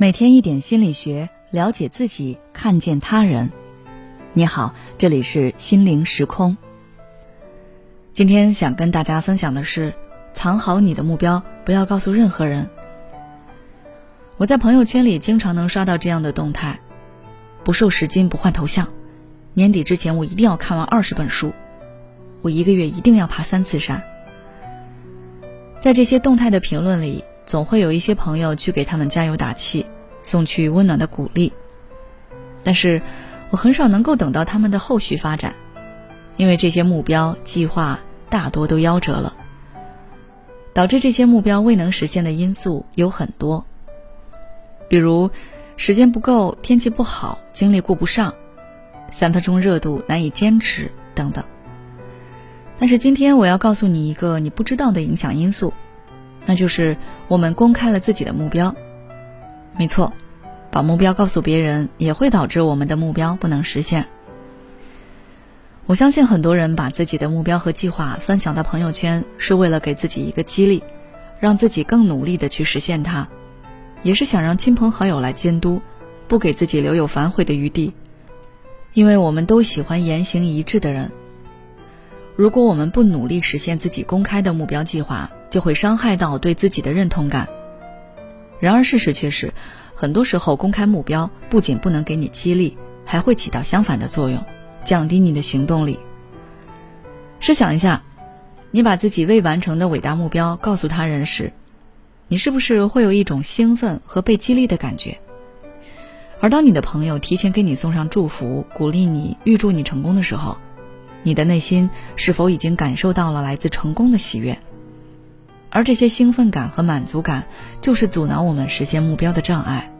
每天一点心理学，了解自己，看见他人。你好，这里是心灵时空。今天想跟大家分享的是，藏好你的目标，不要告诉任何人。我在朋友圈里经常能刷到这样的动态：不瘦十斤不换头像，年底之前我一定要看完二十本书，我一个月一定要爬三次山。在这些动态的评论里。总会有一些朋友去给他们加油打气，送去温暖的鼓励。但是，我很少能够等到他们的后续发展，因为这些目标计划大多都夭折了。导致这些目标未能实现的因素有很多，比如时间不够、天气不好、精力顾不上、三分钟热度难以坚持等等。但是今天我要告诉你一个你不知道的影响因素。那就是我们公开了自己的目标，没错，把目标告诉别人也会导致我们的目标不能实现。我相信很多人把自己的目标和计划分享到朋友圈，是为了给自己一个激励，让自己更努力的去实现它，也是想让亲朋好友来监督，不给自己留有反悔的余地。因为我们都喜欢言行一致的人。如果我们不努力实现自己公开的目标计划，就会伤害到对自己的认同感。然而事实却是，很多时候公开目标不仅不能给你激励，还会起到相反的作用，降低你的行动力。试想一下，你把自己未完成的伟大目标告诉他人时，你是不是会有一种兴奋和被激励的感觉？而当你的朋友提前给你送上祝福、鼓励你、预祝你成功的时候，你的内心是否已经感受到了来自成功的喜悦？而这些兴奋感和满足感，就是阻挠我们实现目标的障碍。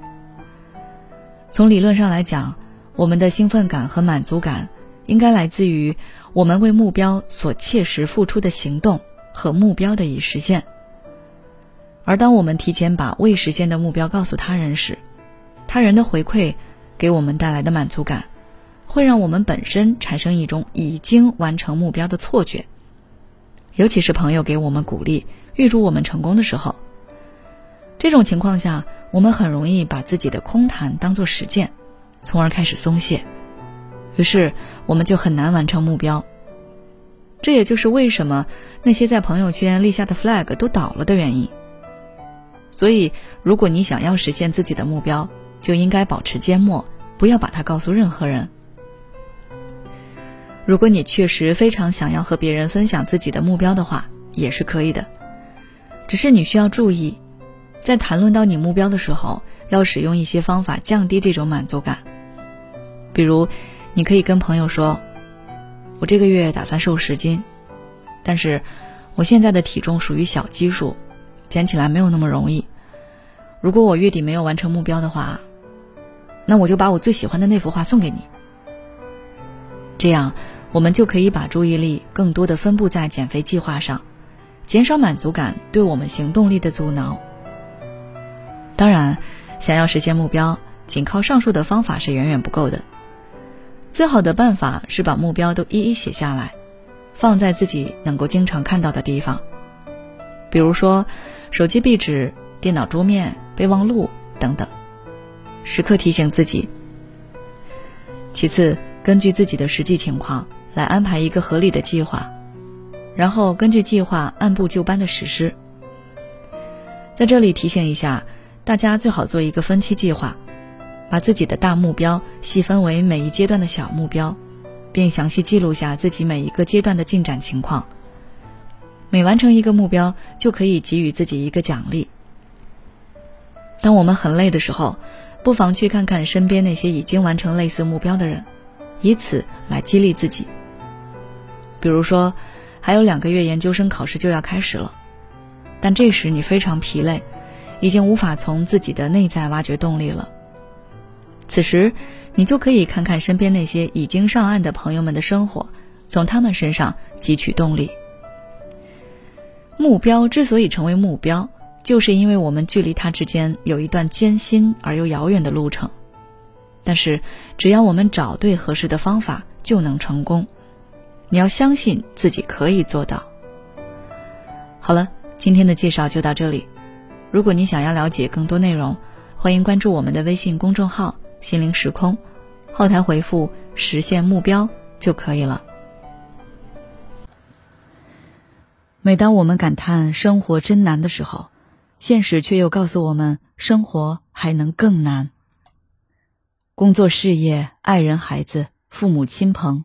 从理论上来讲，我们的兴奋感和满足感，应该来自于我们为目标所切实付出的行动和目标的已实现。而当我们提前把未实现的目标告诉他人时，他人的回馈给我们带来的满足感，会让我们本身产生一种已经完成目标的错觉。尤其是朋友给我们鼓励。预祝我们成功的时候，这种情况下，我们很容易把自己的空谈当做实践，从而开始松懈，于是我们就很难完成目标。这也就是为什么那些在朋友圈立下的 flag 都倒了的原因。所以，如果你想要实现自己的目标，就应该保持缄默，不要把它告诉任何人。如果你确实非常想要和别人分享自己的目标的话，也是可以的。只是你需要注意，在谈论到你目标的时候，要使用一些方法降低这种满足感。比如，你可以跟朋友说：“我这个月打算瘦十斤，但是我现在的体重属于小基数，减起来没有那么容易。如果我月底没有完成目标的话，那我就把我最喜欢的那幅画送给你。这样，我们就可以把注意力更多的分布在减肥计划上。”减少满足感对我们行动力的阻挠。当然，想要实现目标，仅靠上述的方法是远远不够的。最好的办法是把目标都一一写下来，放在自己能够经常看到的地方，比如说手机壁纸、电脑桌面、备忘录等等，时刻提醒自己。其次，根据自己的实际情况来安排一个合理的计划。然后根据计划按部就班的实施。在这里提醒一下大家，最好做一个分期计划，把自己的大目标细分为每一阶段的小目标，并详细记录下自己每一个阶段的进展情况。每完成一个目标，就可以给予自己一个奖励。当我们很累的时候，不妨去看看身边那些已经完成类似目标的人，以此来激励自己。比如说。还有两个月，研究生考试就要开始了，但这时你非常疲累，已经无法从自己的内在挖掘动力了。此时，你就可以看看身边那些已经上岸的朋友们的生活，从他们身上汲取动力。目标之所以成为目标，就是因为我们距离它之间有一段艰辛而又遥远的路程，但是只要我们找对合适的方法，就能成功。你要相信自己可以做到。好了，今天的介绍就到这里。如果你想要了解更多内容，欢迎关注我们的微信公众号“心灵时空”，后台回复“实现目标”就可以了。每当我们感叹生活真难的时候，现实却又告诉我们，生活还能更难。工作、事业、爱人、孩子、父母亲朋，